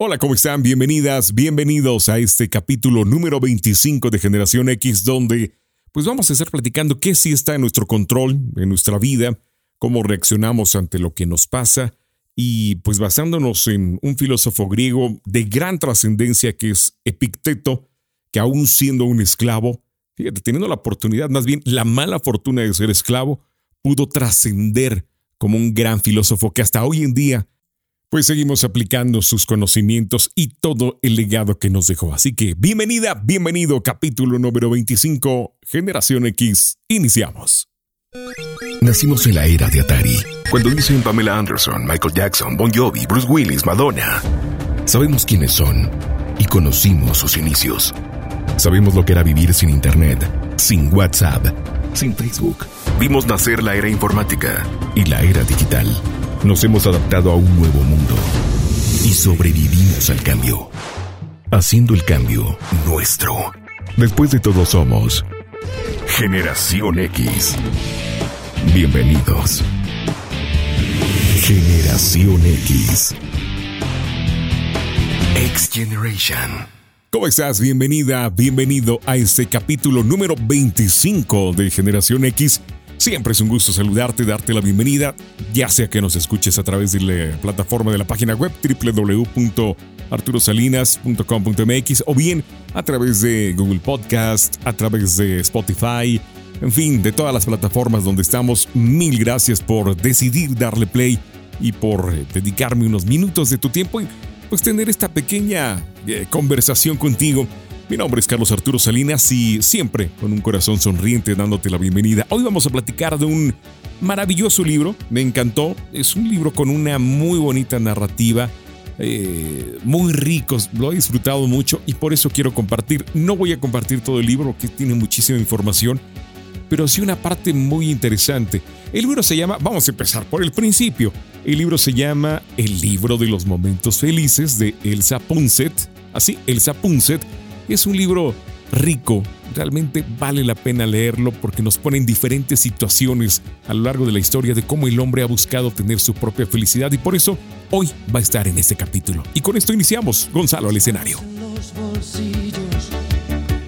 Hola, ¿cómo están? Bienvenidas, bienvenidos a este capítulo número 25 de Generación X, donde pues vamos a estar platicando qué sí está en nuestro control, en nuestra vida, cómo reaccionamos ante lo que nos pasa y pues basándonos en un filósofo griego de gran trascendencia que es Epicteto, que aún siendo un esclavo, fíjate, teniendo la oportunidad, más bien la mala fortuna de ser esclavo, pudo trascender como un gran filósofo que hasta hoy en día pues seguimos aplicando sus conocimientos y todo el legado que nos dejó. Así que bienvenida, bienvenido, capítulo número 25, Generación X. Iniciamos. Nacimos en la era de Atari, cuando dicen Pamela Anderson, Michael Jackson, Bon Jovi, Bruce Willis, Madonna. Sabemos quiénes son y conocimos sus inicios. Sabemos lo que era vivir sin Internet, sin WhatsApp, sin Facebook. Vimos nacer la era informática y la era digital nos hemos adaptado a un nuevo mundo y sobrevivimos al cambio, haciendo el cambio nuestro. Después de todo somos Generación X. Bienvenidos. Generación X. X Generation. ¿Cómo estás? Bienvenida, bienvenido a este capítulo número 25 de Generación X Siempre es un gusto saludarte, darte la bienvenida, ya sea que nos escuches a través de la plataforma de la página web www.arturosalinas.com.mx o bien a través de Google Podcast, a través de Spotify, en fin, de todas las plataformas donde estamos. Mil gracias por decidir darle play y por eh, dedicarme unos minutos de tu tiempo y pues tener esta pequeña eh, conversación contigo mi nombre es Carlos Arturo Salinas y siempre con un corazón sonriente dándote la bienvenida. Hoy vamos a platicar de un maravilloso libro, me encantó, es un libro con una muy bonita narrativa, eh, muy rico, lo he disfrutado mucho y por eso quiero compartir. No voy a compartir todo el libro, que tiene muchísima información, pero sí una parte muy interesante. El libro se llama, vamos a empezar por el principio, el libro se llama El libro de los momentos felices de Elsa Punset, así, Elsa Punset es un libro rico, realmente vale la pena leerlo porque nos pone en diferentes situaciones a lo largo de la historia de cómo el hombre ha buscado tener su propia felicidad y por eso hoy va a estar en este capítulo. Y con esto iniciamos, Gonzalo al escenario.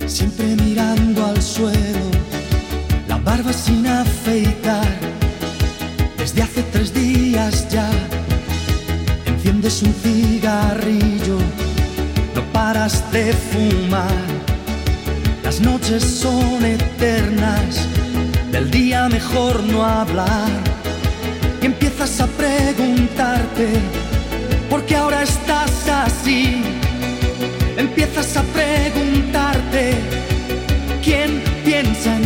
siempre mirando al suelo, la barba sin afeitar, desde hace tres días ya, enciendes un cigarrillo de fumar. Las noches son eternas, del día mejor no hablar. Y empiezas a preguntarte, ¿por qué ahora estás así? Empiezas a preguntarte, ¿quién piensa en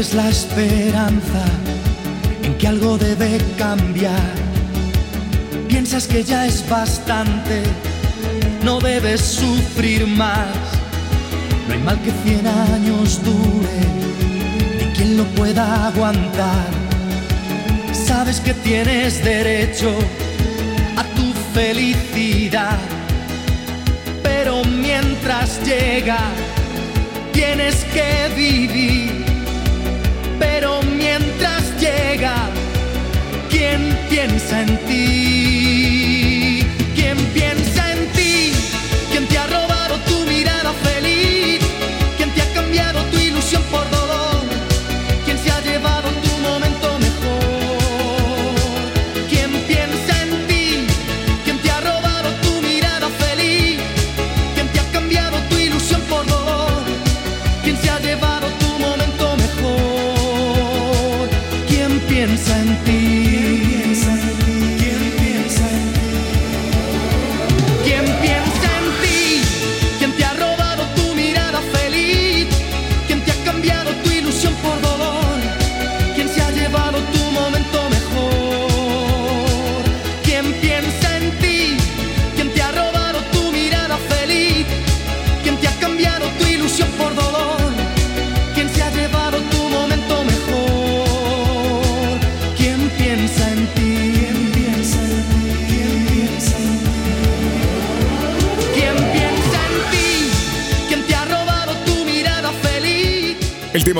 pierdes la esperanza en que algo debe cambiar. Piensas que ya es bastante, no debes sufrir más. No hay mal que cien años dure, ni quien lo pueda aguantar. Sabes que tienes derecho a tu felicidad, pero mientras llega, tienes que vivir. En ti?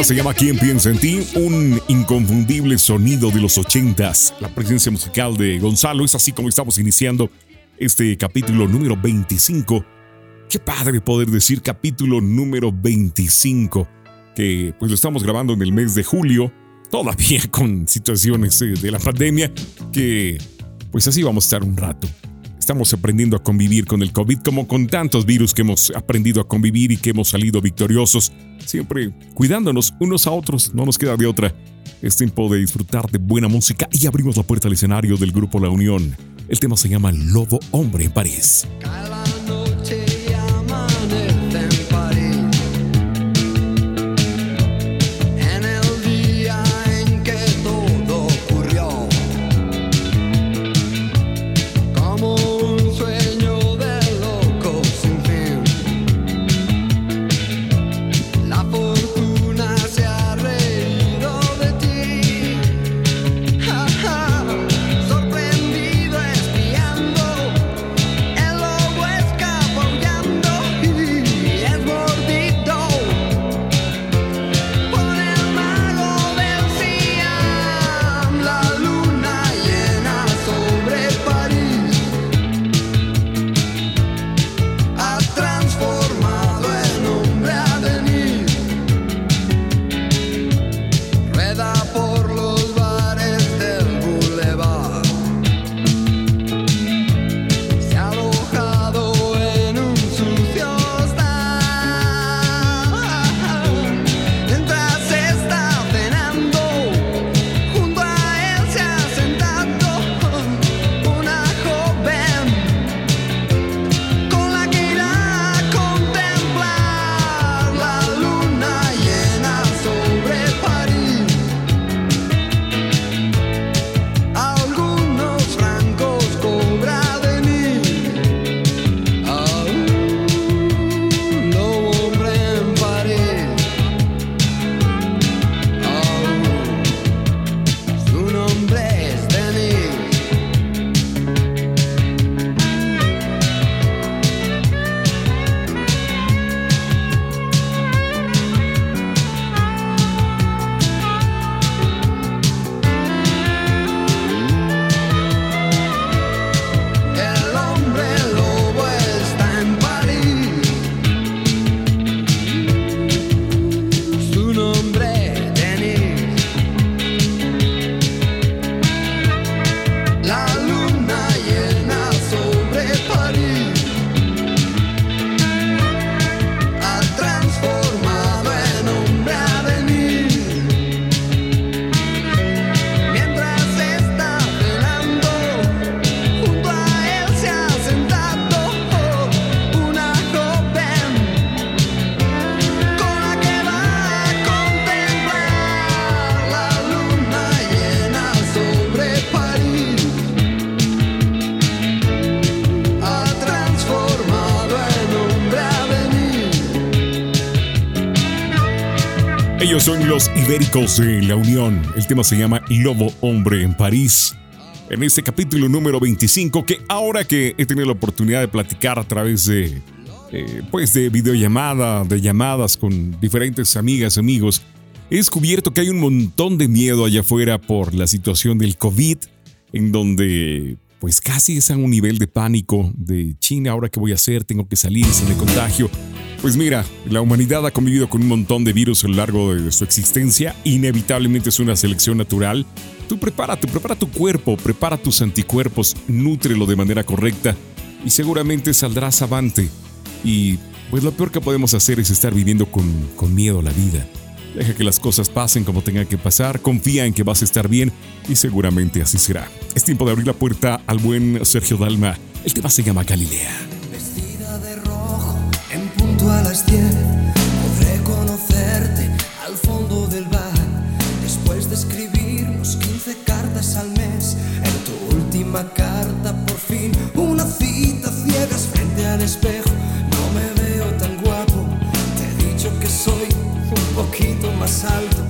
Se llama ¿Quién piensa en ti? Un inconfundible sonido de los ochentas. La presencia musical de Gonzalo es así como estamos iniciando este capítulo número 25. Qué padre poder decir capítulo número 25, que pues lo estamos grabando en el mes de julio, todavía con situaciones eh, de la pandemia, que pues así vamos a estar un rato estamos aprendiendo a convivir con el COVID como con tantos virus que hemos aprendido a convivir y que hemos salido victoriosos, siempre cuidándonos unos a otros, no nos queda de otra. Es tiempo de disfrutar de buena música y abrimos la puerta al escenario del grupo La Unión. El tema se llama Lobo Hombre en París. Son los ibéricos de la Unión. El tema se llama Lobo Hombre en París. En este capítulo número 25, que ahora que he tenido la oportunidad de platicar a través de, eh, pues de videollamada, de llamadas con diferentes amigas, amigos, he descubierto que hay un montón de miedo allá afuera por la situación del COVID, en donde pues casi es a un nivel de pánico de China, ahora qué voy a hacer, tengo que salir, si me contagio. Pues mira, la humanidad ha convivido con un montón de virus a lo largo de su existencia, inevitablemente es una selección natural. Tú prepárate, prepara tu cuerpo, prepara tus anticuerpos, nútrelo de manera correcta y seguramente saldrás avante. Y pues lo peor que podemos hacer es estar viviendo con, con miedo a la vida. Deja que las cosas pasen como tengan que pasar, confía en que vas a estar bien y seguramente así será. Es tiempo de abrir la puerta al buen Sergio Dalma. El tema se llama Galilea a las 10 podré conocerte al fondo del bar. Después de escribirnos 15 cartas al mes, en tu última carta por fin una cita ciegas frente al espejo. No me veo tan guapo, te he dicho que soy un poquito más alto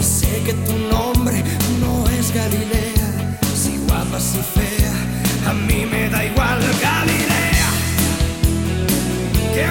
y sé que tu nombre no es Galilea. Si guapa, si fea, a mí me da igual Galilea. Qué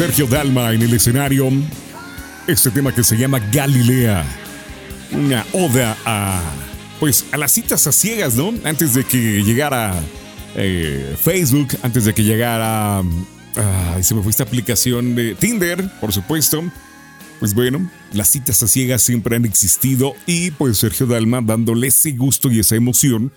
Sergio Dalma en el escenario. Este tema que se llama Galilea. Una oda a. Pues a las citas a ciegas, ¿no? Antes de que llegara eh, Facebook, antes de que llegara. ay, se me fue esta aplicación de Tinder, por supuesto. Pues bueno, las citas a ciegas siempre han existido y pues Sergio Dalma dándole ese gusto y esa emoción,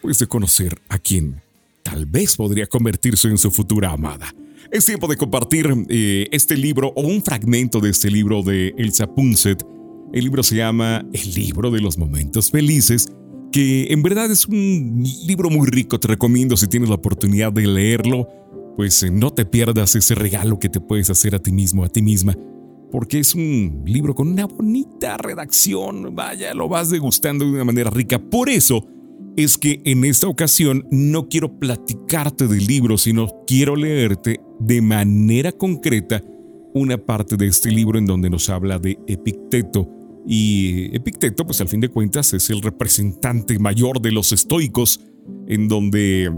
pues de conocer a quien tal vez podría convertirse en su futura amada. Es tiempo de compartir eh, este libro o un fragmento de este libro de Elsa Punset. El libro se llama El libro de los momentos felices, que en verdad es un libro muy rico. Te recomiendo si tienes la oportunidad de leerlo, pues eh, no te pierdas ese regalo que te puedes hacer a ti mismo, a ti misma, porque es un libro con una bonita redacción. Vaya, lo vas degustando de una manera rica. Por eso es que en esta ocasión no quiero platicarte del libro, sino quiero leerte de manera concreta una parte de este libro en donde nos habla de Epicteto. Y Epicteto, pues al fin de cuentas, es el representante mayor de los estoicos, en donde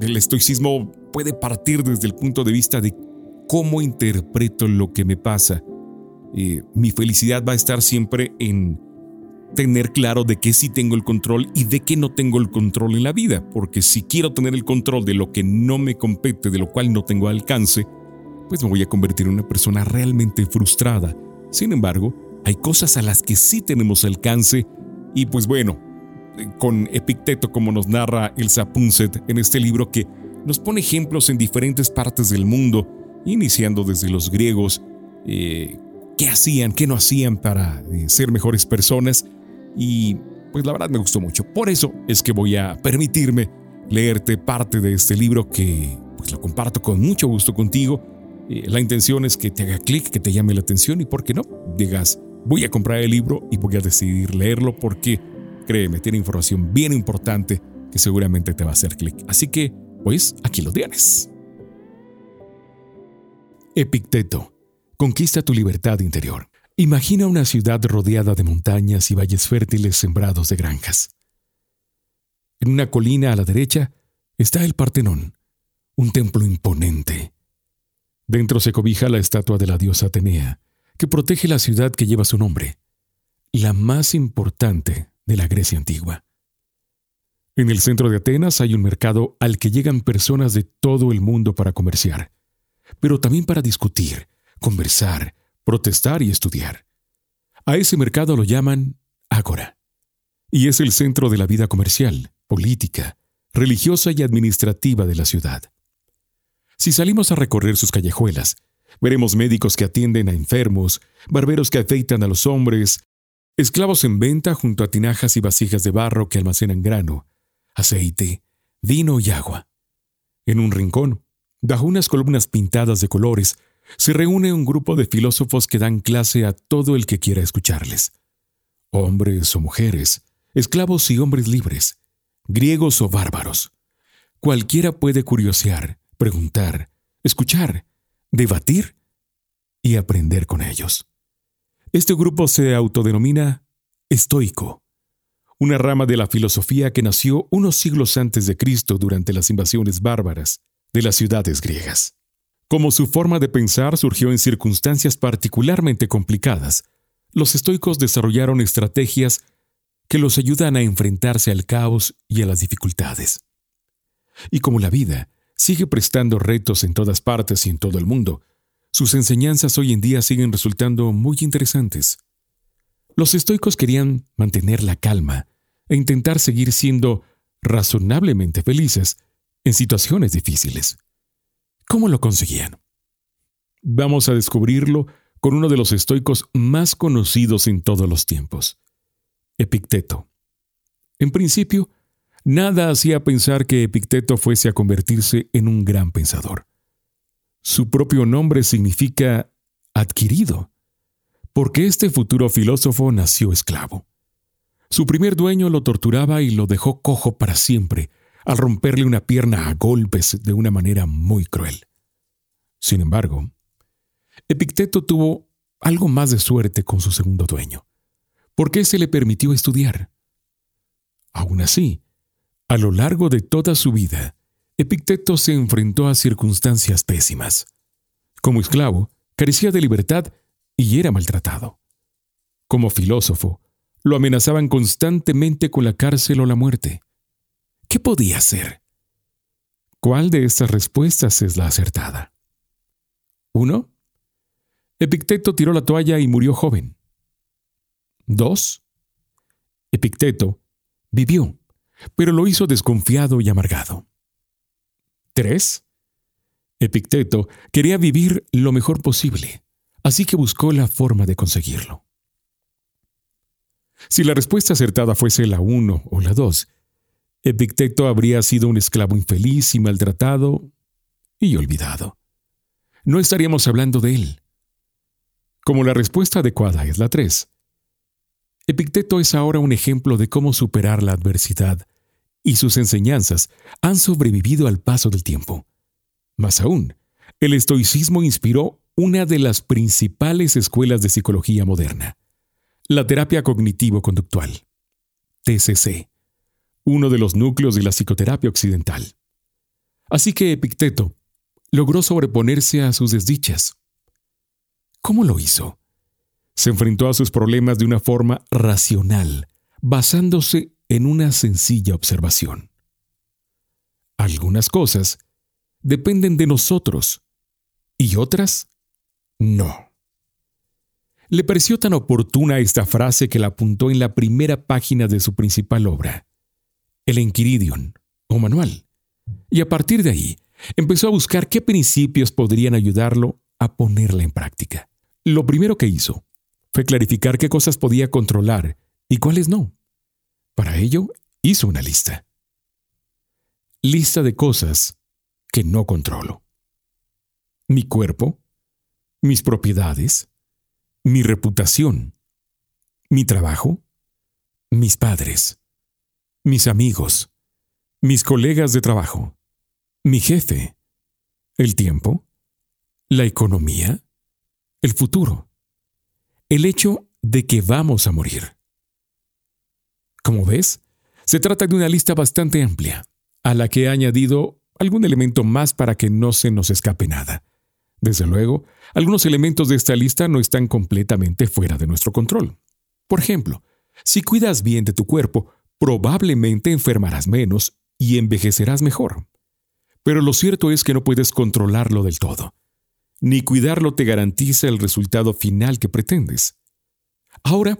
el estoicismo puede partir desde el punto de vista de cómo interpreto lo que me pasa. Eh, mi felicidad va a estar siempre en tener claro de qué sí tengo el control y de qué no tengo el control en la vida, porque si quiero tener el control de lo que no me compete, de lo cual no tengo alcance, pues me voy a convertir en una persona realmente frustrada. Sin embargo, hay cosas a las que sí tenemos alcance y pues bueno, con Epicteto como nos narra Elsa Punset en este libro que nos pone ejemplos en diferentes partes del mundo, iniciando desde los griegos, eh, qué hacían, qué no hacían para eh, ser mejores personas y pues la verdad me gustó mucho. Por eso es que voy a permitirme leerte parte de este libro que pues lo comparto con mucho gusto contigo. Eh, la intención es que te haga clic, que te llame la atención y por qué no, digas, voy a comprar el libro y voy a decidir leerlo porque créeme, tiene información bien importante que seguramente te va a hacer clic. Así que, pues aquí lo tienes. Epicteto, conquista tu libertad interior. Imagina una ciudad rodeada de montañas y valles fértiles sembrados de granjas. En una colina a la derecha está el Partenón, un templo imponente. Dentro se cobija la estatua de la diosa Atenea, que protege la ciudad que lleva su nombre, la más importante de la Grecia antigua. En el centro de Atenas hay un mercado al que llegan personas de todo el mundo para comerciar, pero también para discutir, conversar, protestar y estudiar. A ese mercado lo llaman Ágora, y es el centro de la vida comercial, política, religiosa y administrativa de la ciudad. Si salimos a recorrer sus callejuelas, veremos médicos que atienden a enfermos, barberos que afeitan a los hombres, esclavos en venta junto a tinajas y vasijas de barro que almacenan grano, aceite, vino y agua. En un rincón, bajo unas columnas pintadas de colores, se reúne un grupo de filósofos que dan clase a todo el que quiera escucharles. Hombres o mujeres, esclavos y hombres libres, griegos o bárbaros, cualquiera puede curiosear, preguntar, escuchar, debatir y aprender con ellos. Este grupo se autodenomina estoico, una rama de la filosofía que nació unos siglos antes de Cristo durante las invasiones bárbaras de las ciudades griegas. Como su forma de pensar surgió en circunstancias particularmente complicadas, los estoicos desarrollaron estrategias que los ayudan a enfrentarse al caos y a las dificultades. Y como la vida sigue prestando retos en todas partes y en todo el mundo, sus enseñanzas hoy en día siguen resultando muy interesantes. Los estoicos querían mantener la calma e intentar seguir siendo razonablemente felices en situaciones difíciles. ¿Cómo lo conseguían? Vamos a descubrirlo con uno de los estoicos más conocidos en todos los tiempos, Epicteto. En principio, nada hacía pensar que Epicteto fuese a convertirse en un gran pensador. Su propio nombre significa adquirido, porque este futuro filósofo nació esclavo. Su primer dueño lo torturaba y lo dejó cojo para siempre, al romperle una pierna a golpes de una manera muy cruel. Sin embargo, Epicteto tuvo algo más de suerte con su segundo dueño qué se le permitió estudiar. Aún así, a lo largo de toda su vida, Epicteto se enfrentó a circunstancias pésimas. Como esclavo, carecía de libertad y era maltratado. Como filósofo, lo amenazaban constantemente con la cárcel o la muerte. ¿Qué podía hacer? ¿Cuál de estas respuestas es la acertada? 1. Epicteto tiró la toalla y murió joven. 2. Epicteto vivió, pero lo hizo desconfiado y amargado. 3. Epicteto quería vivir lo mejor posible, así que buscó la forma de conseguirlo. Si la respuesta acertada fuese la 1 o la 2, Epicteto habría sido un esclavo infeliz y maltratado y olvidado. No estaríamos hablando de él. Como la respuesta adecuada es la 3, Epicteto es ahora un ejemplo de cómo superar la adversidad, y sus enseñanzas han sobrevivido al paso del tiempo. Más aún, el estoicismo inspiró una de las principales escuelas de psicología moderna, la terapia cognitivo-conductual, TCC, uno de los núcleos de la psicoterapia occidental. Así que Epicteto logró sobreponerse a sus desdichas. ¿Cómo lo hizo? se enfrentó a sus problemas de una forma racional, basándose en una sencilla observación. Algunas cosas dependen de nosotros y otras no. Le pareció tan oportuna esta frase que la apuntó en la primera página de su principal obra, el Enquiridion, o manual, y a partir de ahí empezó a buscar qué principios podrían ayudarlo a ponerla en práctica. Lo primero que hizo fue clarificar qué cosas podía controlar y cuáles no. Para ello, hizo una lista. Lista de cosas que no controlo. Mi cuerpo, mis propiedades, mi reputación, mi trabajo, mis padres, mis amigos, mis colegas de trabajo, mi jefe, el tiempo, la economía, el futuro el hecho de que vamos a morir. Como ves, se trata de una lista bastante amplia, a la que he añadido algún elemento más para que no se nos escape nada. Desde luego, algunos elementos de esta lista no están completamente fuera de nuestro control. Por ejemplo, si cuidas bien de tu cuerpo, probablemente enfermarás menos y envejecerás mejor. Pero lo cierto es que no puedes controlarlo del todo ni cuidarlo te garantiza el resultado final que pretendes. Ahora,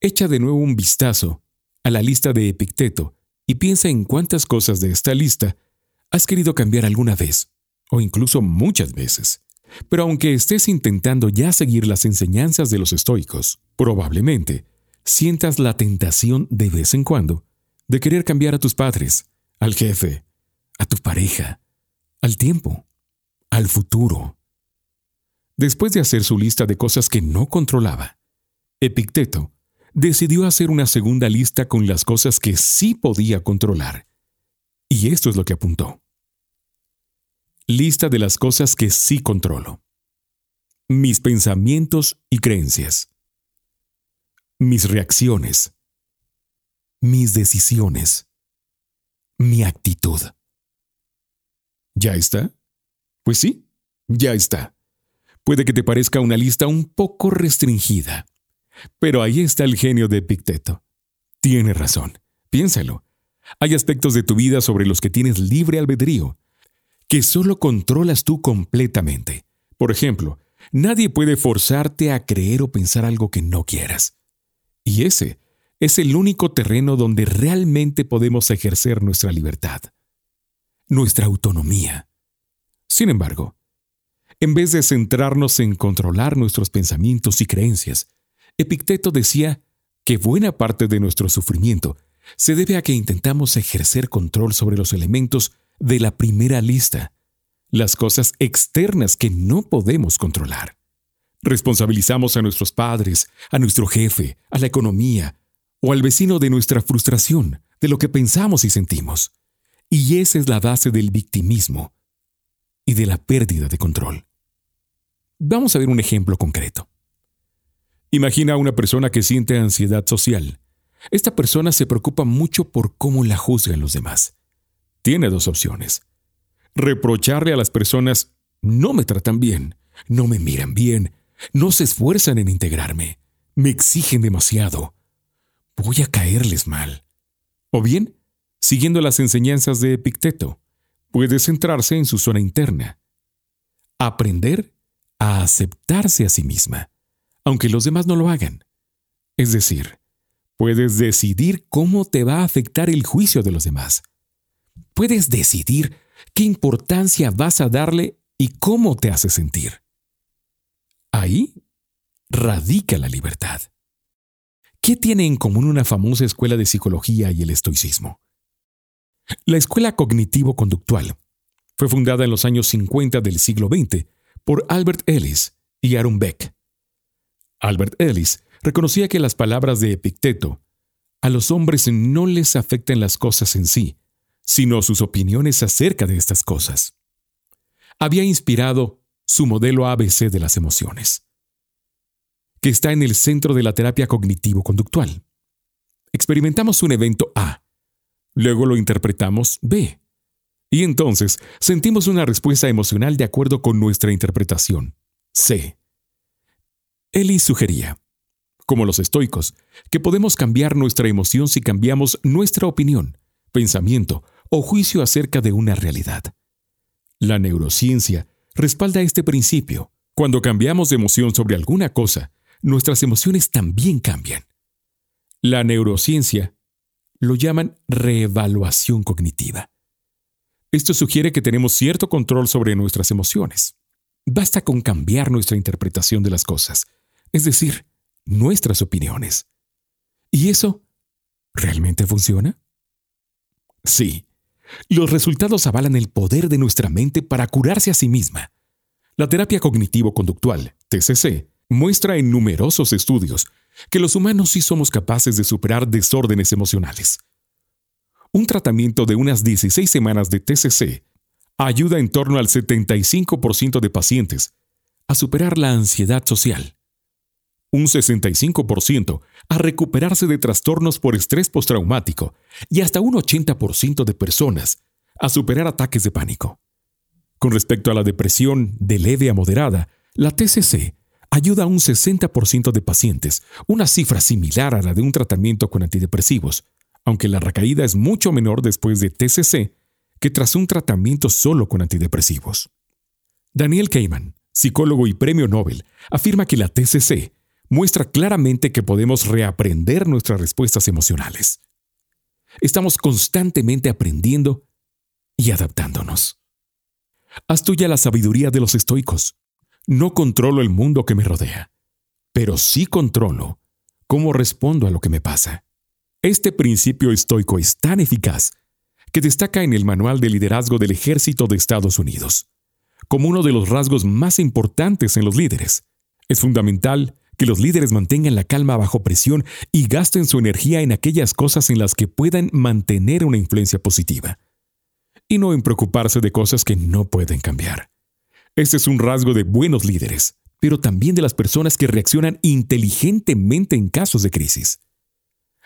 echa de nuevo un vistazo a la lista de Epicteto y piensa en cuántas cosas de esta lista has querido cambiar alguna vez, o incluso muchas veces. Pero aunque estés intentando ya seguir las enseñanzas de los estoicos, probablemente sientas la tentación de vez en cuando de querer cambiar a tus padres, al jefe, a tu pareja, al tiempo, al futuro, Después de hacer su lista de cosas que no controlaba, Epicteto decidió hacer una segunda lista con las cosas que sí podía controlar Y esto es lo que apuntó. Lista de las cosas que sí controlo. Mis pensamientos y creencias. Mis reacciones. Mis decisiones. Mi actitud. ¿Ya está? Pues sí, ya está. Puede que te parezca una lista un poco restringida, pero ahí está el genio de Epicteto. Tiene razón. Piénsalo. Hay aspectos de tu vida sobre los que tienes libre albedrío, que solo controlas tú completamente. Por ejemplo, nadie puede forzarte a creer o pensar algo que no quieras. Y ese es el único terreno donde realmente podemos ejercer nuestra libertad, nuestra autonomía. Sin embargo, en vez de centrarnos en controlar nuestros pensamientos y creencias, Epicteto decía que buena parte de nuestro sufrimiento se debe a que intentamos ejercer control sobre los elementos de la primera lista, las cosas externas que no podemos controlar. Responsabilizamos a nuestros padres, a nuestro jefe, a la economía o al vecino de nuestra frustración, de lo que pensamos y sentimos. Y esa es la base del victimismo y de la pérdida de control. Vamos a ver un ejemplo concreto. Imagina a una persona que siente ansiedad social. Esta persona se preocupa mucho por cómo la juzgan los demás. Tiene dos opciones. Reprocharle a las personas, no me tratan bien, no me miran bien, no se esfuerzan en integrarme, me exigen demasiado. Voy a caerles mal. O bien, siguiendo las enseñanzas de Epicteto, puede centrarse en su zona interna. Aprender a aceptarse a sí misma aunque los demás no lo hagan. Es decir, puedes decidir cómo te va a afectar el juicio de los demás. Puedes decidir qué importancia vas a darle y cómo te hace sentir. Ahí radica la libertad. ¿Qué tiene en común una famosa escuela de psicología y el estoicismo? La escuela cognitivo-conductual fue fundada en los años 50 del siglo XX por Albert Ellis y Aaron Beck. Albert Ellis reconocía que las palabras de Epicteto a los hombres no les afectan las cosas en sí, sino sus opiniones acerca de estas cosas. Había inspirado su modelo ABC de las emociones, que está en el centro de la terapia cognitivo-conductual. Experimentamos un evento A, luego lo interpretamos B, y entonces sentimos una respuesta emocional de acuerdo con nuestra interpretación, C. Eli sugería, como los estoicos, que podemos cambiar nuestra emoción si cambiamos nuestra opinión, pensamiento o juicio acerca de una realidad. La neurociencia respalda este principio. Cuando cambiamos de emoción sobre alguna cosa, nuestras emociones también cambian. La neurociencia lo llaman reevaluación cognitiva. Esto sugiere que tenemos cierto control sobre nuestras emociones. Basta con cambiar nuestra interpretación de las cosas es decir, nuestras opiniones. ¿Y eso realmente funciona? Sí, los resultados avalan el poder de nuestra mente para curarse a sí misma. La terapia cognitivo-conductual, TCC, muestra en numerosos estudios que los humanos sí somos capaces de superar desórdenes emocionales. Un tratamiento de unas 16 semanas de TCC ayuda en torno al 75% de pacientes a superar la ansiedad social, un 65% a recuperarse de trastornos por estrés postraumático y hasta un 80% de personas a superar ataques de pánico. Con respecto a la depresión de leve a moderada, la TCC ayuda a un 60% de pacientes, una cifra similar a la de un tratamiento con antidepresivos, aunque la recaída es mucho menor después de TCC que tras un tratamiento solo con antidepresivos. Daniel Kahneman, psicólogo y premio Nobel, afirma que la TCC muestra claramente que podemos reaprender nuestras respuestas emocionales. Estamos constantemente aprendiendo y adaptándonos. Haz tuya la sabiduría de los estoicos. No controlo el mundo que me rodea, pero sí controlo cómo respondo a lo que me pasa. Este principio estoico es tan eficaz que destaca en el Manual de Liderazgo del Ejército de Estados Unidos, como uno de los rasgos más importantes en los líderes. Es fundamental que los líderes mantengan la calma bajo presión y gasten su energía en aquellas cosas en las que puedan mantener una influencia positiva. y no en preocuparse de cosas que no pueden cambiar. Este es un rasgo de buenos líderes, pero también de las personas que reaccionan inteligentemente en casos de crisis.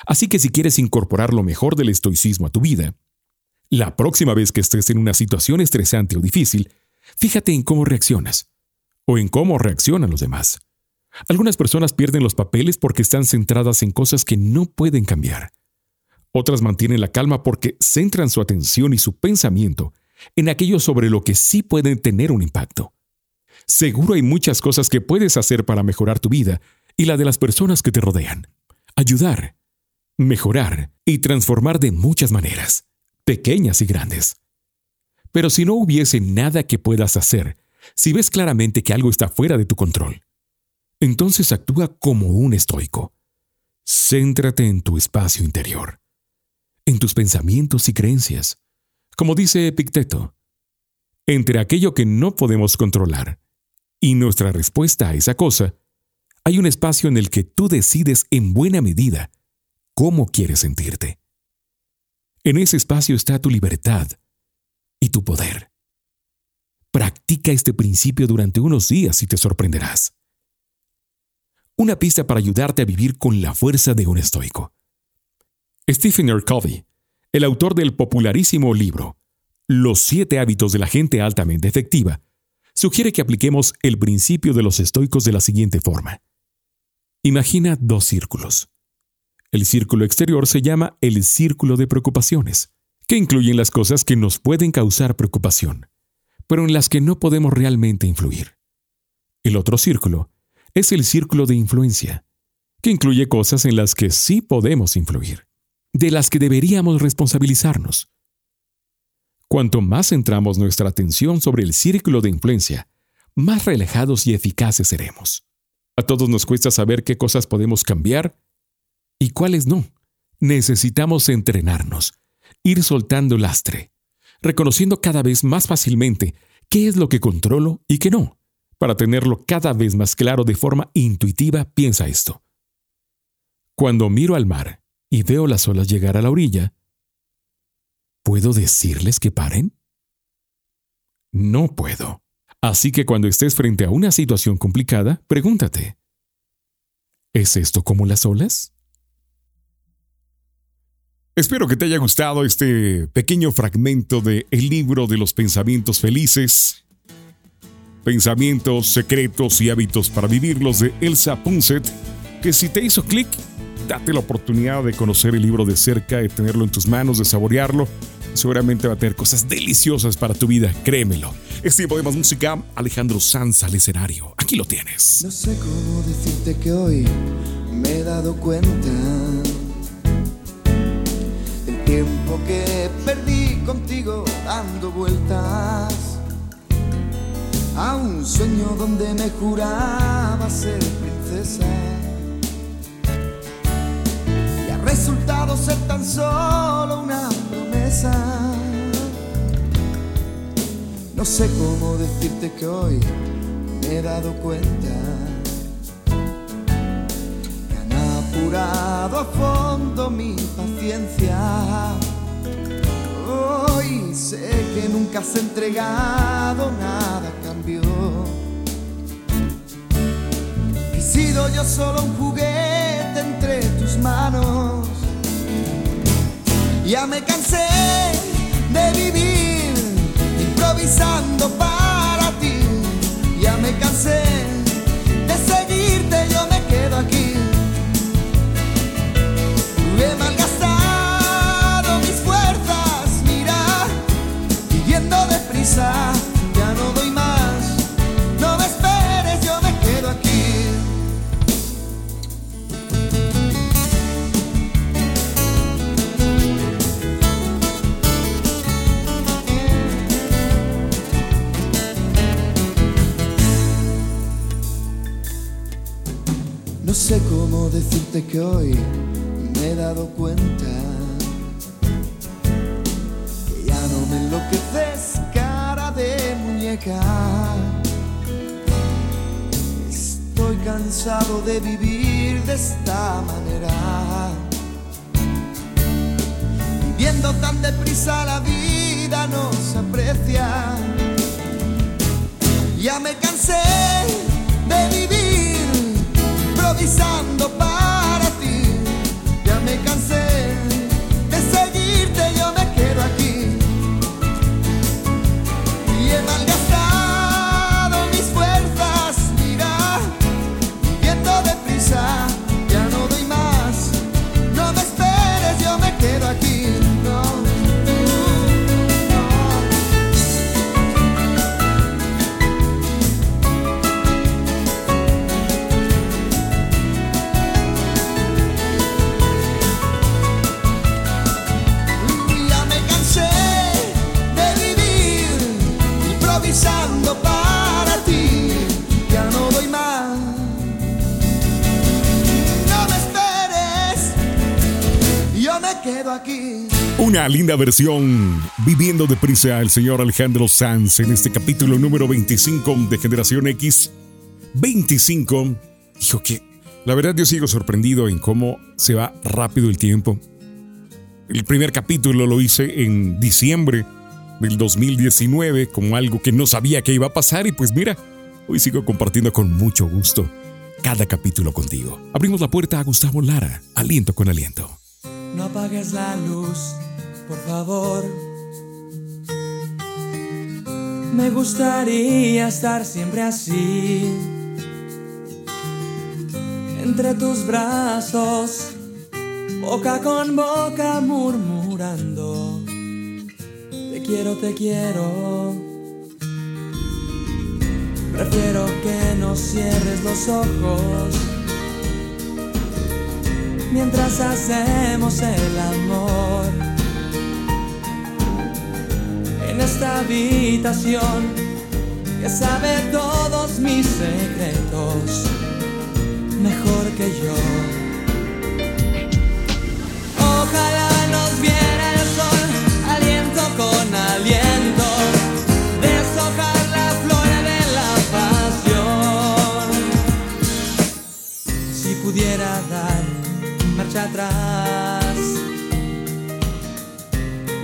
Así que si quieres incorporar lo mejor del estoicismo a tu vida, la próxima vez que estés en una situación estresante o difícil, fíjate en cómo reaccionas o en cómo reaccionan los demás. Algunas personas pierden los papeles porque están centradas en cosas que no pueden cambiar. Otras mantienen la calma porque centran su atención y su pensamiento en aquello sobre lo que sí pueden tener un impacto. Seguro hay muchas cosas que puedes hacer para mejorar tu vida y la de las personas que te rodean. Ayudar, mejorar y transformar de muchas maneras, pequeñas y grandes. Pero si no hubiese nada que puedas hacer, si ves claramente que algo está fuera de tu control, entonces actúa como un estoico. Céntrate en tu espacio interior en tus pensamientos y creencias. Como dice Epicteto, entre aquello que no podemos controlar y nuestra respuesta a esa cosa, hay un espacio en el que tú decides en buena medida cómo quieres sentirte. En ese espacio está tu libertad y tu poder. Practica este principio durante unos días y te sorprenderás. Una pista para ayudarte a vivir con la fuerza de un estoico. Stephen R. Covey, el autor del popularísimo libro Los siete hábitos de la gente altamente efectiva, sugiere que apliquemos el principio de los estoicos de la siguiente forma. Imagina dos círculos. El círculo exterior se llama el círculo de preocupaciones, que incluyen las cosas que nos pueden causar preocupación, pero en las que no podemos realmente influir. El otro círculo es el círculo de influencia, que incluye cosas en las que sí podemos influir de las que deberíamos responsabilizarnos. Cuanto más centramos nuestra atención sobre el círculo de influencia, más relajados y eficaces seremos. A todos nos cuesta saber qué cosas podemos cambiar y cuáles no. Necesitamos entrenarnos, ir soltando lastre, reconociendo cada vez más fácilmente qué es lo que controlo y qué no. Para tenerlo cada vez más claro de forma intuitiva, piensa esto. Cuando miro al mar, y veo las olas llegar a la orilla, ¿puedo decirles que paren? No puedo. Así que cuando estés frente a una situación complicada, pregúntate, ¿es esto como las olas? Espero que te haya gustado este pequeño fragmento de El libro de los pensamientos felices. Pensamientos secretos y hábitos para vivirlos de Elsa Punset, que si te hizo clic, date la oportunidad de conocer el libro de cerca, de tenerlo en tus manos, de saborearlo. Seguramente va a tener cosas deliciosas para tu vida, créemelo. Es tiempo de más música. Alejandro Sanz al escenario. Aquí lo tienes. No sé cómo decirte que hoy me he dado cuenta del tiempo que perdí contigo dando vueltas a un sueño donde me juraba ser princesa resultado ser tan solo una promesa. No sé cómo decirte que hoy me he dado cuenta que han apurado a fondo mi paciencia. Hoy sé que nunca has entregado nada solo un juguete entre tus manos ya me cansé de vivir improvisando para ti. Ya me cansé decirte que hoy me he dado cuenta que ya no me enloqueces cara de muñeca. Estoy cansado de vivir de esta manera, viviendo tan deprisa la vida vida no se aprecia. Ya me cansé Linda versión viviendo deprisa el señor Alejandro Sanz en este capítulo número 25 de Generación X. 25. Dijo que la verdad yo sigo sorprendido en cómo se va rápido el tiempo. El primer capítulo lo hice en diciembre del 2019 como algo que no sabía que iba a pasar y pues mira, hoy sigo compartiendo con mucho gusto cada capítulo contigo. Abrimos la puerta a Gustavo Lara, aliento con aliento. No apagues la luz, por favor. Me gustaría estar siempre así. Entre tus brazos, boca con boca murmurando. Te quiero, te quiero. Prefiero que no cierres los ojos mientras hacemos el amor. En esta habitación que sabe todos mis secretos mejor que yo. Ojalá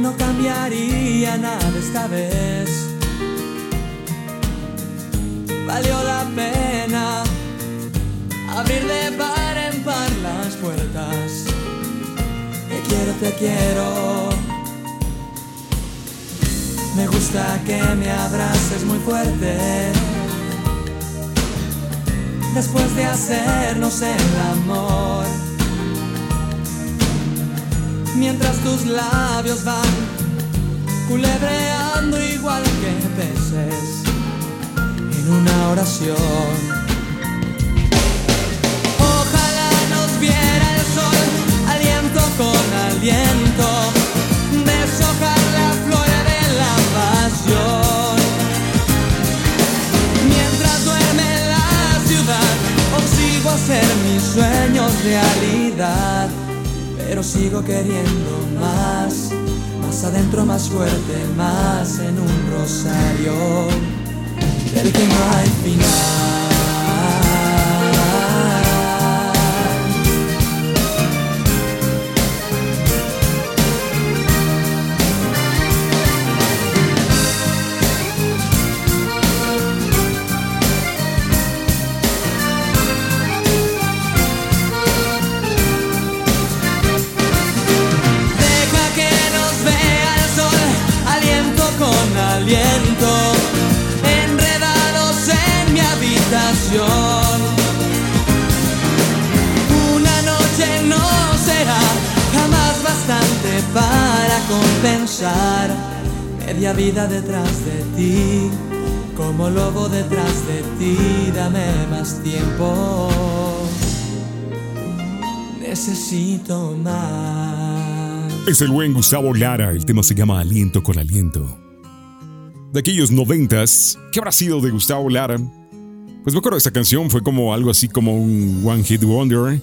no cambiaría nada esta vez. Valió la pena abrir de par en par las puertas. Te quiero, te quiero. Me gusta que me abraces muy fuerte. Después de hacernos el amor. Mientras tus labios van culebreando igual que peces en una oración. Sigo queriendo más, más adentro, más fuerte, más en un rosario del que no hay final. Media vida detrás de ti, como lobo detrás de ti, dame más tiempo. Necesito más. Es el buen Gustavo Lara, el tema se llama Aliento con Aliento. De aquellos noventas, ¿qué habrá sido de Gustavo Lara? Pues me acuerdo de esta canción, fue como algo así como un One Hit Wonder.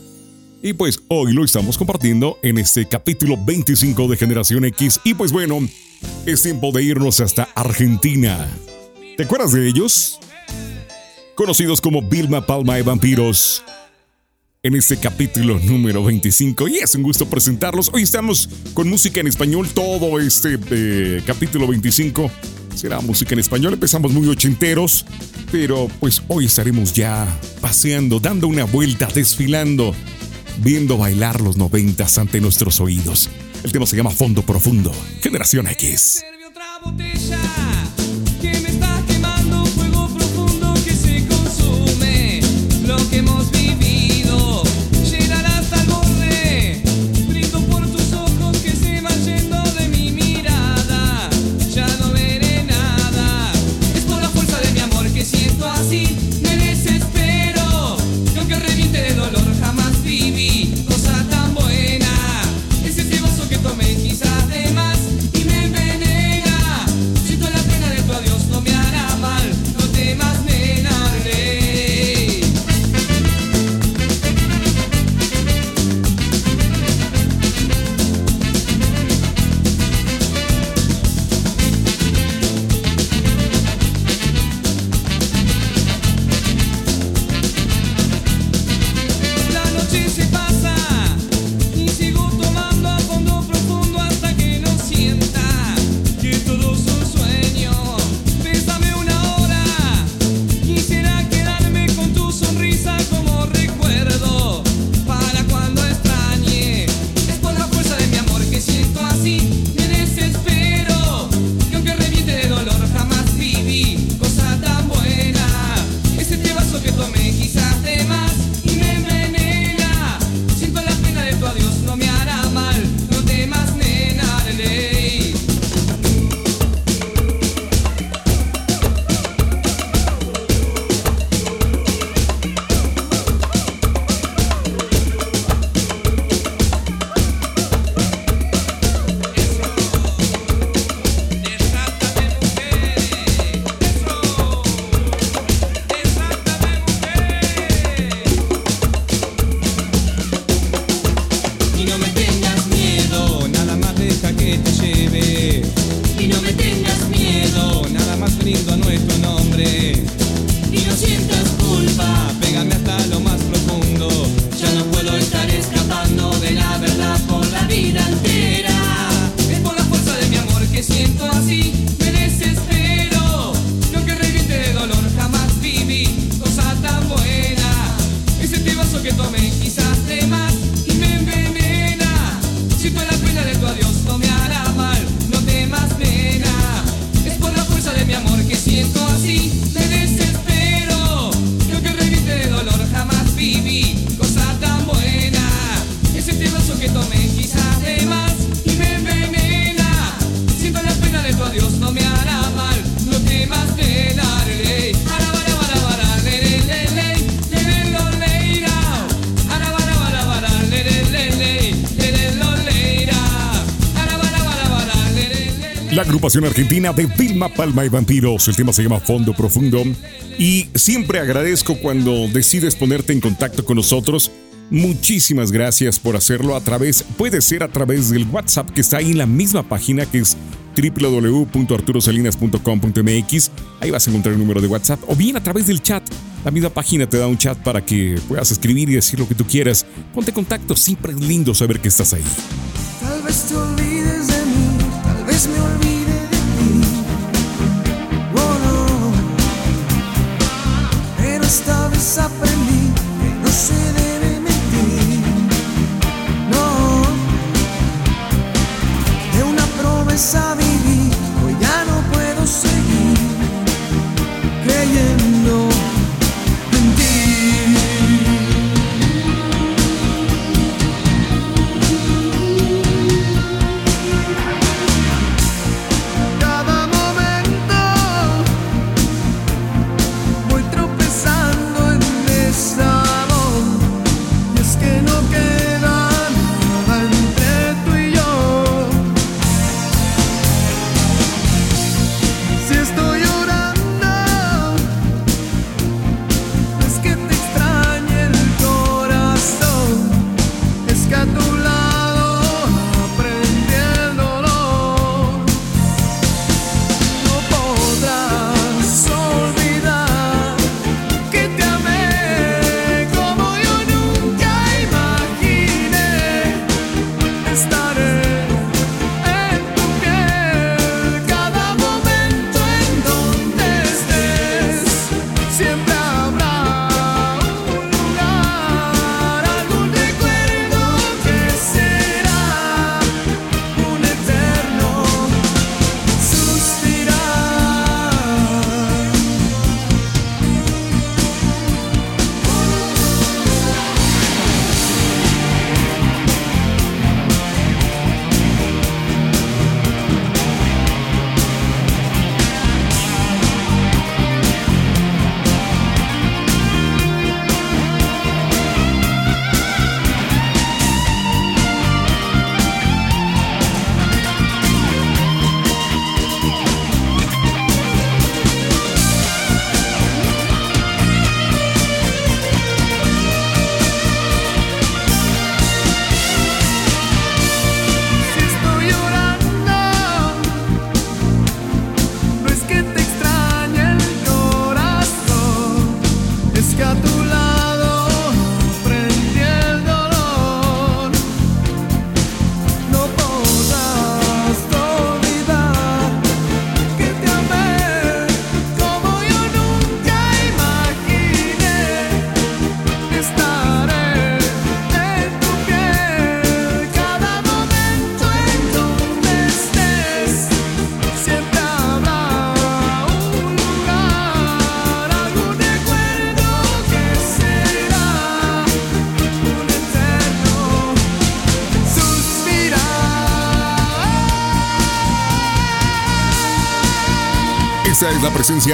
Y pues hoy lo estamos compartiendo en este capítulo 25 de Generación X. Y pues bueno, es tiempo de irnos hasta Argentina. ¿Te acuerdas de ellos? Conocidos como Vilma Palma y Vampiros. en este capítulo número 25 y es un gusto presentarlos. Hoy estamos con música en español, todo este eh, capítulo 25 será música en español. Empezamos muy ochenteros, pero pues hoy estaremos ya paseando, dando una vuelta, desfilando, viendo bailar los noventas ante nuestros oídos. El tema se llama Fondo Profundo, Generación X. agrupación argentina de Vilma Palma y Vampiros. El tema se llama Fondo Profundo. Y siempre agradezco cuando decides ponerte en contacto con nosotros. Muchísimas gracias por hacerlo a través, puede ser a través del WhatsApp que está ahí en la misma página que es www.arturosalinas.com.mx. Ahí vas a encontrar el número de WhatsApp o bien a través del chat. La misma página te da un chat para que puedas escribir y decir lo que tú quieras. Ponte contacto, siempre es lindo saber que estás ahí. Tal vez te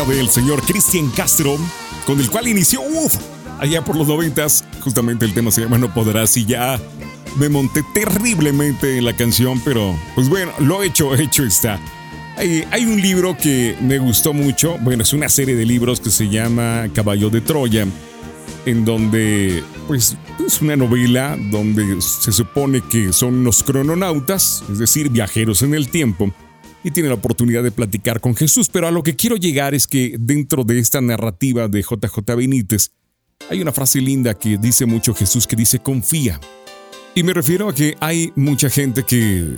del señor Cristian Castro, con el cual inició, uff, allá por los noventas. Justamente el tema se llama No Podrás y ya me monté terriblemente en la canción, pero pues bueno, lo hecho, hecho está. Hay, hay, un libro que me gustó mucho, bueno, es una serie de libros que se llama Caballo de Troya, en donde pues es una novela donde se supone que son los crononautas, es decir, viajeros en el tiempo, y tienen la oportunidad de platicar con Jesús, pero a lo que quiero llegar es que dentro de esta narrativa de JJ Benítez, hay una frase linda que dice mucho Jesús que dice confía. Y me refiero a que hay mucha gente que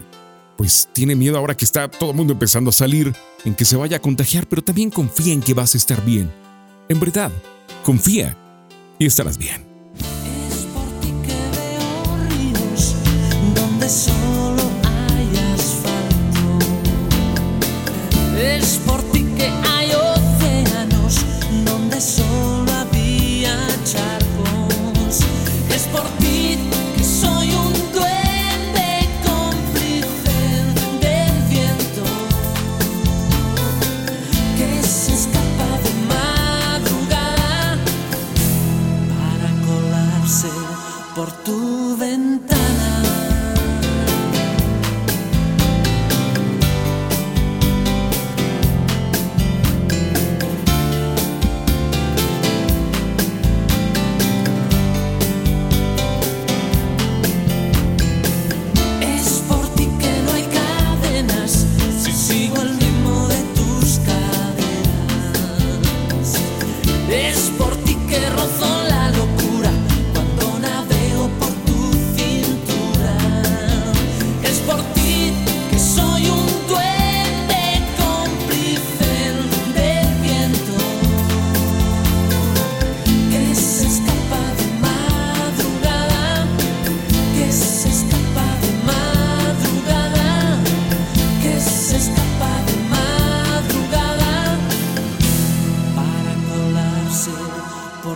pues tiene miedo ahora que está todo el mundo empezando a salir en que se vaya a contagiar, pero también confía en que vas a estar bien. En verdad, confía y estarás bien. Es por ti que veo ríos donde solo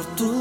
por tu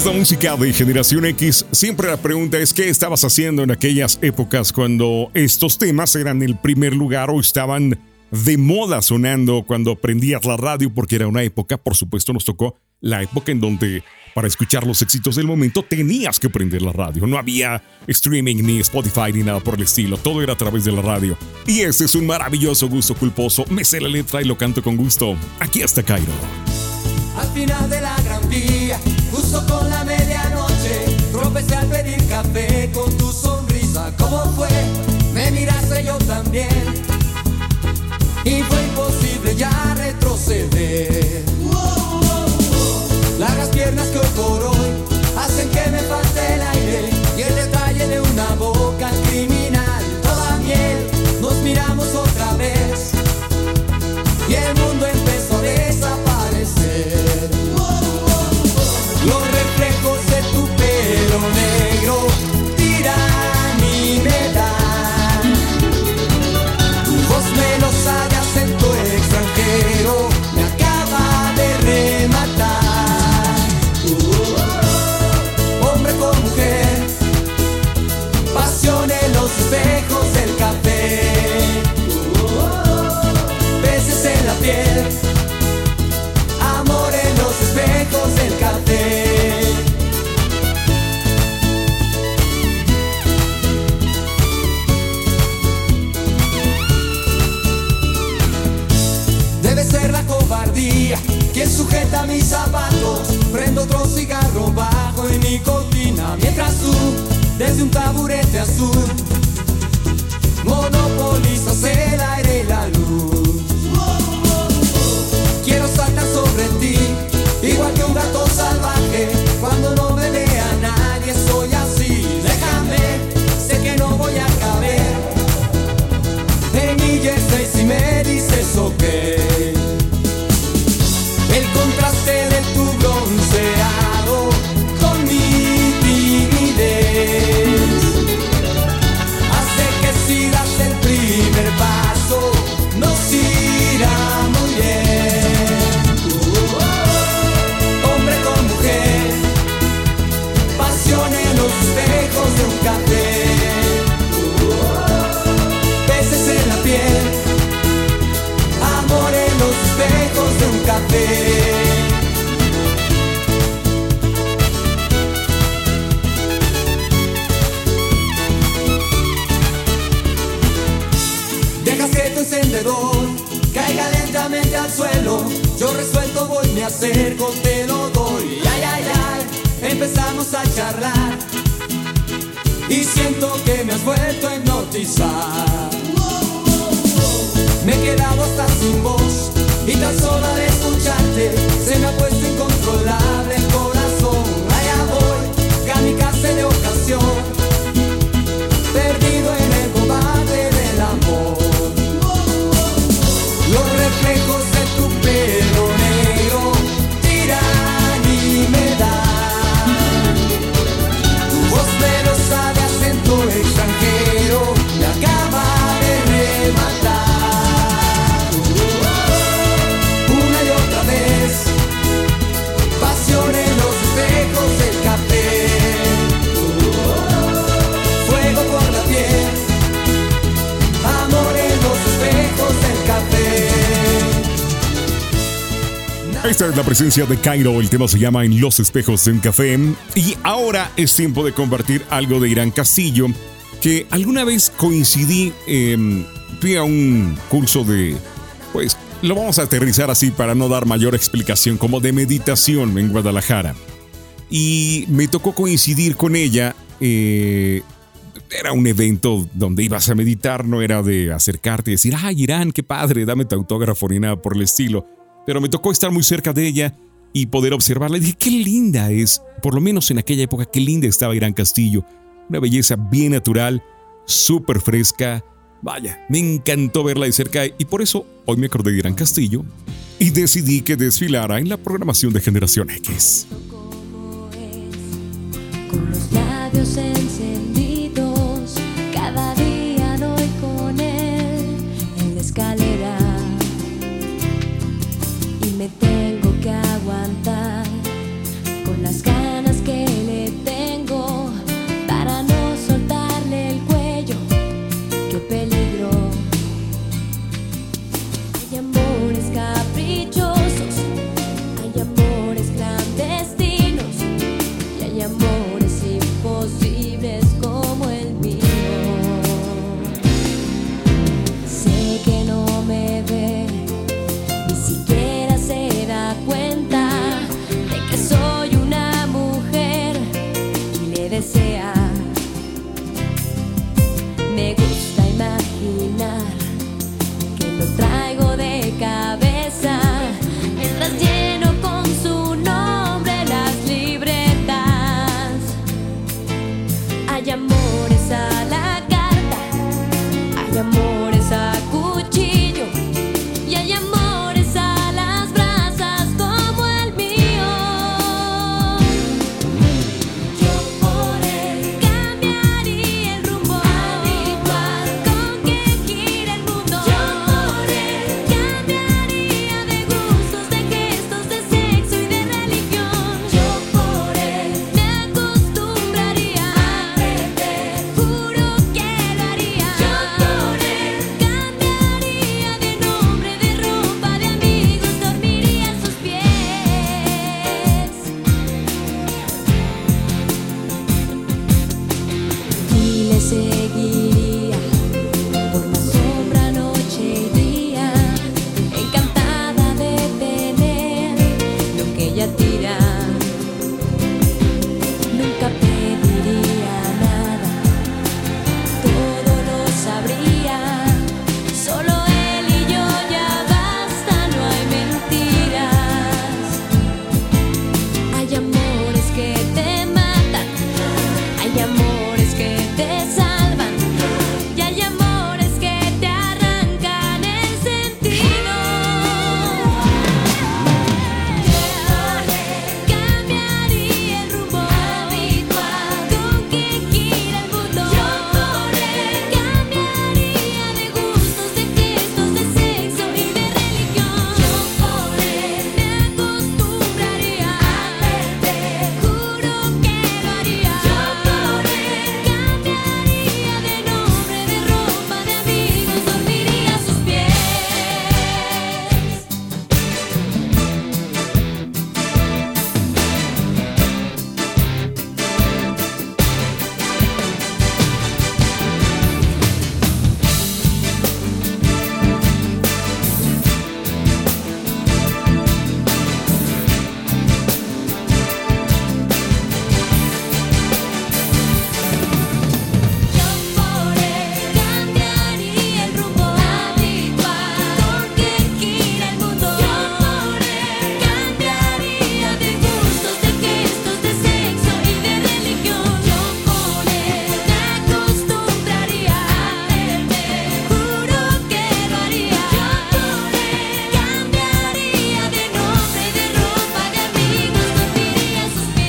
Esta música de Generación X, siempre la pregunta es qué estabas haciendo en aquellas épocas cuando estos temas eran el primer lugar o estaban de moda sonando cuando prendías la radio porque era una época, por supuesto nos tocó la época en donde para escuchar los éxitos del momento tenías que prender la radio. No había streaming ni Spotify ni nada por el estilo. Todo era a través de la radio. Y ese es un maravilloso gusto culposo. Me sé la letra y lo canto con gusto. Aquí está Cairo. Al final de la gran vía, justo con la medianoche, tropecé al pedir café con tu sonrisa. ¿Cómo fue? Me miraste yo también. Y fue imposible ya retroceder. Largas piernas que hoy por hoy hacen que me falte sujeta mis zapatos. Prendo otro cigarro bajo en mi cortina mientras tú, desde un taburete azul, acerco, te lo doy. Ay, ay, ay, empezamos a charlar. Y siento que me has vuelto a hipnotizar. Me he quedado hasta sin voz y tan sola de escucharte se me ha puesto incontrolable el corazón. Allá voy, kamikaze de ocasión, Esta es la presencia de Cairo, el tema se llama En los espejos de un café y ahora es tiempo de compartir algo de Irán Castillo que alguna vez coincidí, eh, fui a un curso de, pues lo vamos a aterrizar así para no dar mayor explicación, como de meditación en Guadalajara y me tocó coincidir con ella. eh, era un evento donde ibas a meditar, no era de acercarte y decir, ay, Irán, qué padre, dame tu autógrafo ni nada por el estilo. Pero me tocó estar muy cerca de ella y poder observarla. Y dije, qué linda es, por lo menos en aquella época, qué linda estaba Irán Castillo. Una belleza bien natural, súper fresca. Vaya, me encantó verla de cerca y por eso hoy me acordé de Irán Castillo y decidí que desfilara en la programación de Generación X.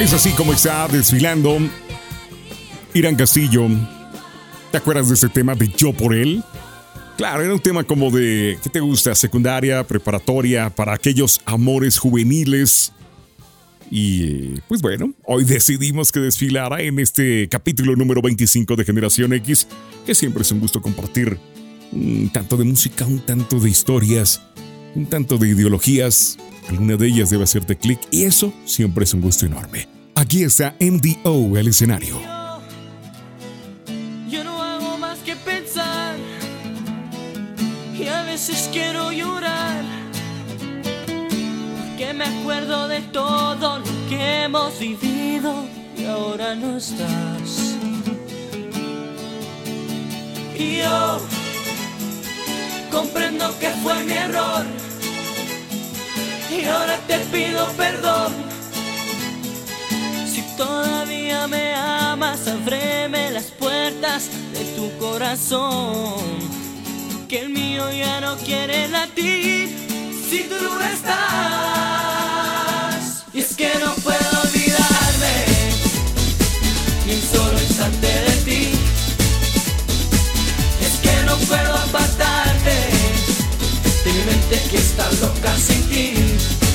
Es así como está desfilando Irán Castillo. ¿Te acuerdas de ese tema de Yo por él? Claro, era un tema como de, ¿qué te gusta? Secundaria, preparatoria, para aquellos amores juveniles. Y pues bueno, hoy decidimos que desfilara en este capítulo número 25 de Generación X, que siempre es un gusto compartir un tanto de música, un tanto de historias, un tanto de ideologías. Alguna de ellas debe hacerte clic y eso siempre es un gusto enorme. Aquí está MDO, el escenario. Yo no hago más que pensar y a veces quiero llorar porque me acuerdo de todo lo que hemos vivido y ahora no estás. Y yo comprendo que fue mi error y ahora te pido perdón. Si todavía me amas, ábreme las puertas de tu corazón. Que el mío ya no quiere latir si tú no estás. Y es que no puedo olvidarme ni un solo instante de ti. Es que no puedo apartarte de mente que está loca sin ti.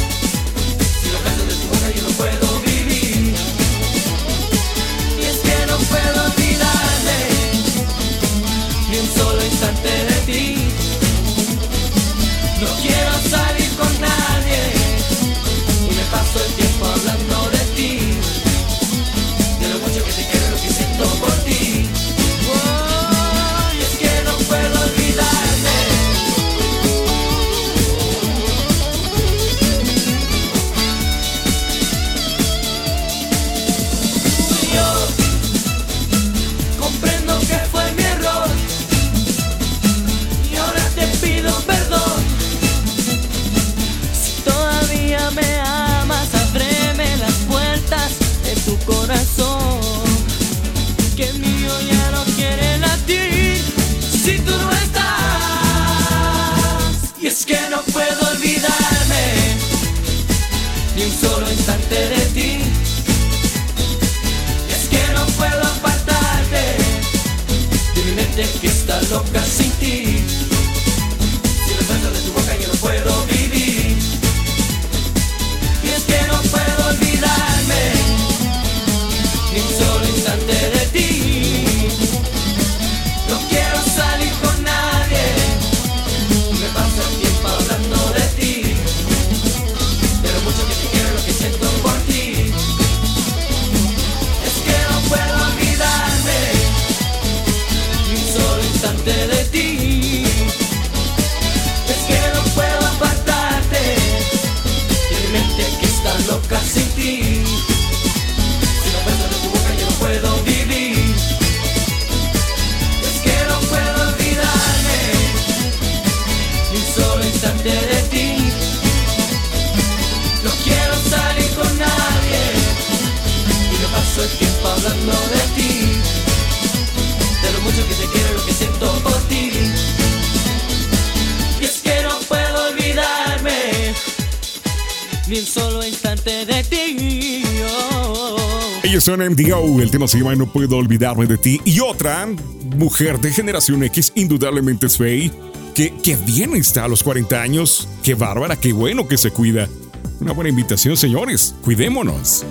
De está loca sin ti. Son MDO, el tema se llama No puedo olvidarme de ti. Y otra mujer de generación X, indudablemente es Faye, que, que bien está a los 40 años. Qué bárbara, qué bueno que se cuida. Una buena invitación, señores. Cuidémonos.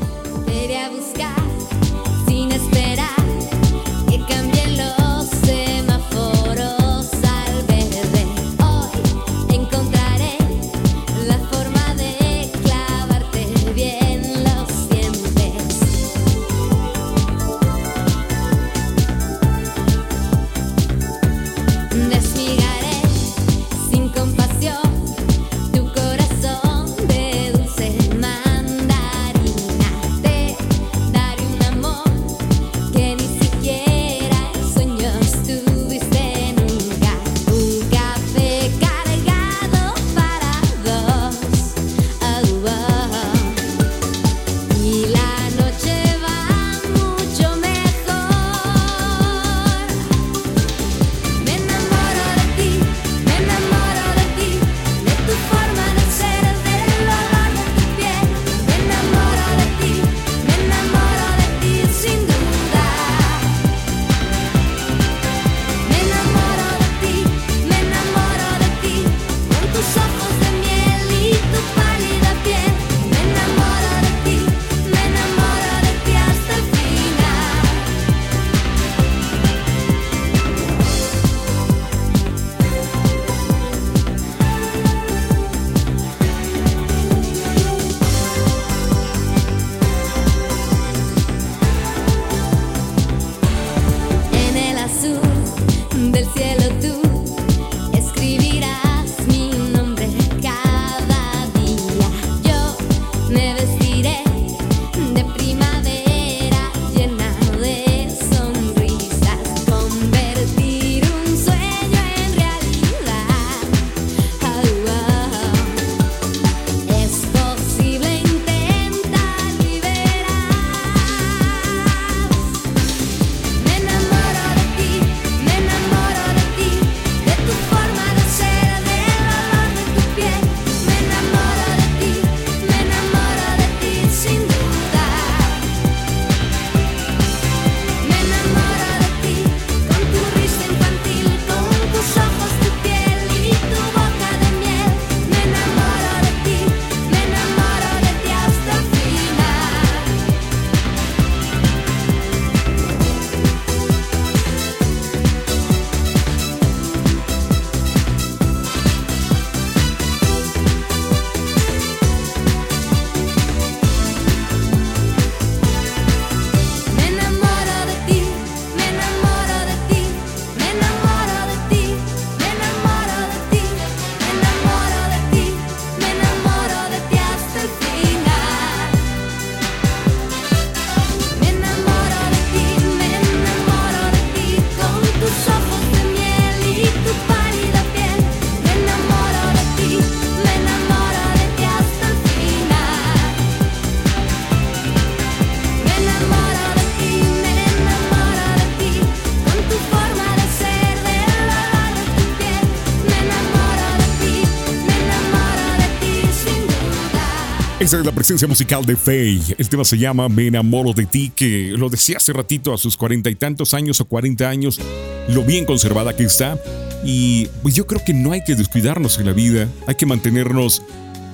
Esa es la presencia musical de Faye. El tema se llama Me enamoro de ti, que lo decía hace ratito a sus cuarenta y tantos años o cuarenta años, lo bien conservada que está. Y pues yo creo que no hay que descuidarnos en la vida, hay que mantenernos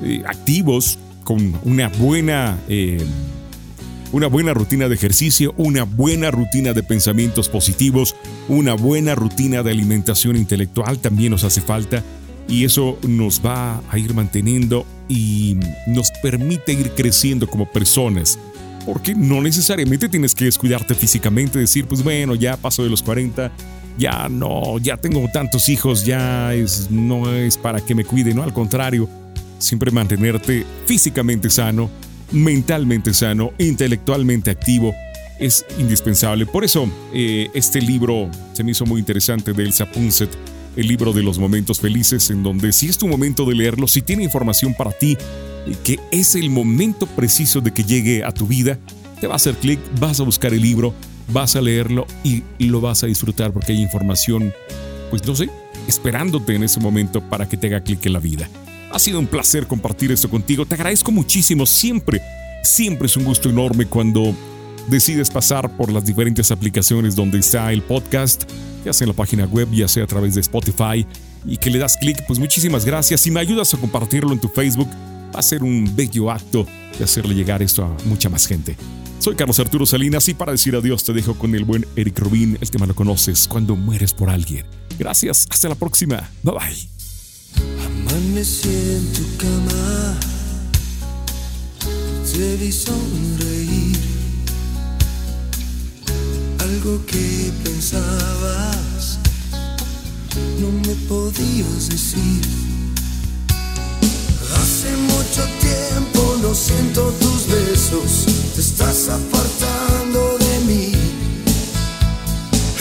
eh, activos con una buena, eh, una buena rutina de ejercicio, una buena rutina de pensamientos positivos, una buena rutina de alimentación intelectual también nos hace falta y eso nos va a ir manteniendo y nos permite ir creciendo como personas. Porque no necesariamente tienes que descuidarte físicamente, decir, pues bueno, ya paso de los 40, ya no, ya tengo tantos hijos, ya es, no es para que me cuide, no, al contrario, siempre mantenerte físicamente sano, mentalmente sano, intelectualmente activo, es indispensable. Por eso, eh, este libro se me hizo muy interesante de Elsa Punset el libro de los momentos felices, en donde si es tu momento de leerlo, si tiene información para ti, que es el momento preciso de que llegue a tu vida, te va a hacer clic, vas a buscar el libro, vas a leerlo y lo vas a disfrutar porque hay información, pues no sé, esperándote en ese momento para que te haga clic en la vida. Ha sido un placer compartir esto contigo, te agradezco muchísimo, siempre, siempre es un gusto enorme cuando decides pasar por las diferentes aplicaciones donde está el podcast ya sea en la página web, ya sea a través de Spotify, y que le das clic, pues muchísimas gracias. Si me ayudas a compartirlo en tu Facebook, va a ser un bello acto de hacerle llegar esto a mucha más gente. Soy Carlos Arturo Salinas y para decir adiós te dejo con el buen Eric Rubin, el tema lo conoces, cuando mueres por alguien. Gracias, hasta la próxima. Bye bye. Amanecí en tu cama, algo que pensabas, no me podías decir. Hace mucho tiempo no siento tus besos, te estás apartando de mí.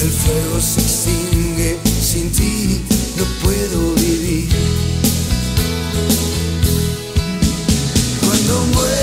El fuego se extingue sin ti, no puedo vivir. Cuando mueres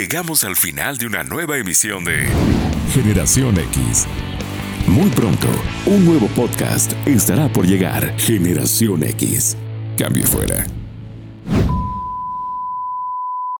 Llegamos al final de una nueva emisión de Generación X. Muy pronto, un nuevo podcast estará por llegar. Generación X. Cambio fuera.